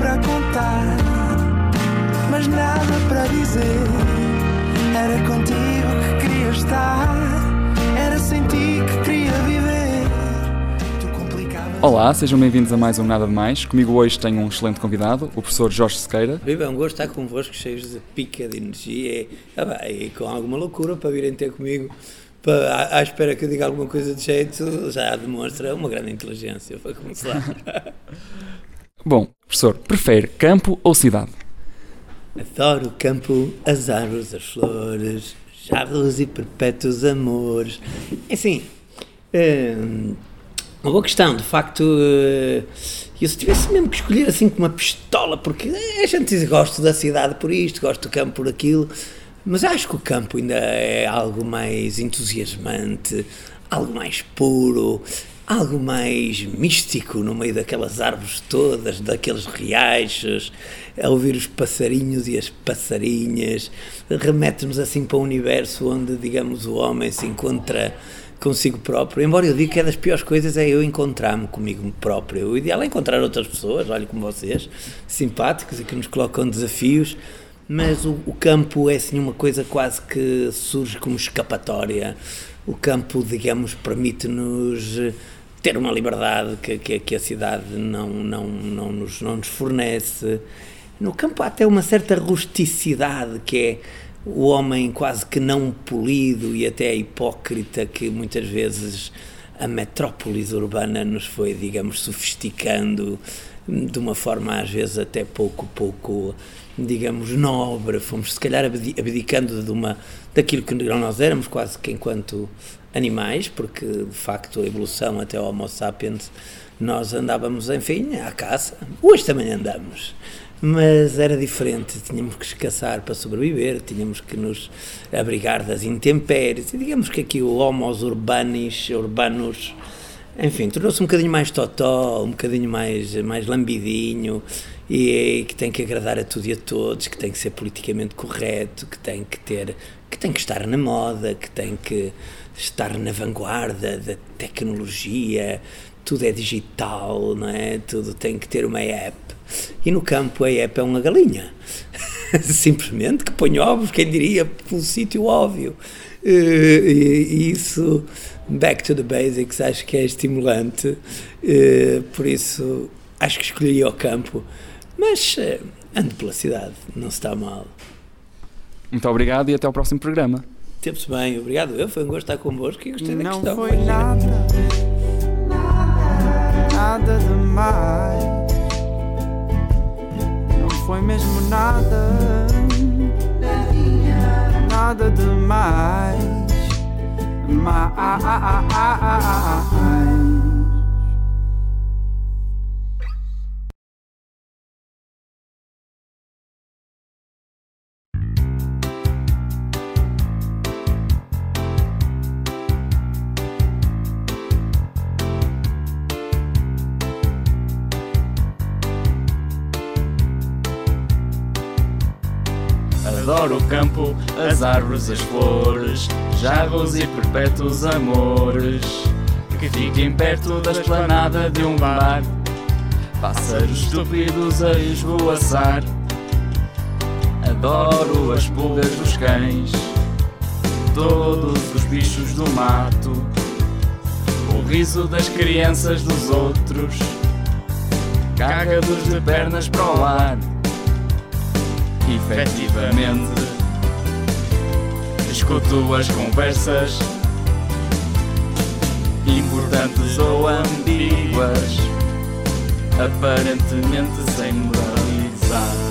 para contar, mas nada para dizer. Era contigo que queria estar, era sem ti que queria viver. Tu complicavas. Olá, sejam bem-vindos a mais um Nada de Mais. Comigo hoje tenho um excelente convidado, o professor Jorge Sequeira. Viva, é um gosto estar convosco, cheios de pica, de energia e, ah, e com alguma loucura para virem ter comigo. Para, à espera que eu diga alguma coisa de jeito, já demonstra uma grande inteligência para começar. Bom, professor, prefere campo ou cidade? Adoro o campo, as árvores, as flores, jarros e perpétuos amores. É assim, hum, uma boa questão, de facto, eh, eu se tivesse mesmo que escolher assim com uma pistola, porque a gente diz gosto da cidade por isto, gosto do campo por aquilo, mas acho que o campo ainda é algo mais entusiasmante, algo mais puro, algo mais místico no meio daquelas árvores todas, daqueles riachos, a ouvir os passarinhos e as passarinhas, remete-nos assim para um universo onde, digamos, o homem se encontra consigo próprio. Embora eu diga que é das piores coisas é eu encontrar-me comigo próprio. O ideal é encontrar outras pessoas, olha como vocês, simpáticos e que nos colocam desafios, mas o, o campo é assim uma coisa quase que surge como escapatória. O campo, digamos, permite-nos ter uma liberdade que, que, que, a cidade não, não, não, nos, não nos fornece. No campo há até uma certa rusticidade que é o homem quase que não polido e até hipócrita que muitas vezes a metrópolis urbana nos foi, digamos, sofisticando de uma forma às vezes até pouco, pouco, digamos, nobre. Fomos se calhar abdicando de uma, daquilo que nós éramos quase que enquanto animais, porque de facto a evolução até o Homo sapiens nós andávamos, enfim, à caça. Hoje também andamos mas era diferente. Tínhamos que escaçar para sobreviver, tínhamos que nos abrigar das intempéries. E digamos que aqui o homos urbanis, urbanos, enfim, tornou-se um bocadinho mais totó, um bocadinho mais, mais lambidinho e que tem que agradar a tudo e a todos, que tem que ser politicamente correto, que tem que ter, que tem que estar na moda, que tem que estar na vanguarda da tecnologia, tudo é digital, não é? Tudo tem que ter uma app e no campo a EPA é uma galinha. Simplesmente que põe ovos, quem diria, pelo sítio óbvio. E isso, back to the basics, acho que é estimulante. Por isso, acho que escolheria o campo. Mas eh, ando pela cidade, não está mal. Muito obrigado e até ao próximo programa. Teve-se bem, obrigado. Eu foi um gosto estar convosco e gostei da Não questão. foi nada, nada demais. Não foi mesmo nada, nada demais. Mais. Adoro o campo, as árvores, as flores, jarros e perpétuos amores. Que fiquem perto da esplanada de um bar, pássaros estúpidos a esvoaçar. Adoro as pulgas dos cães, todos os bichos do mato, o riso das crianças dos outros, cagados de pernas para o ar efetivamente escuto as conversas importantes ou ambíguas, aparentemente sem moralizar.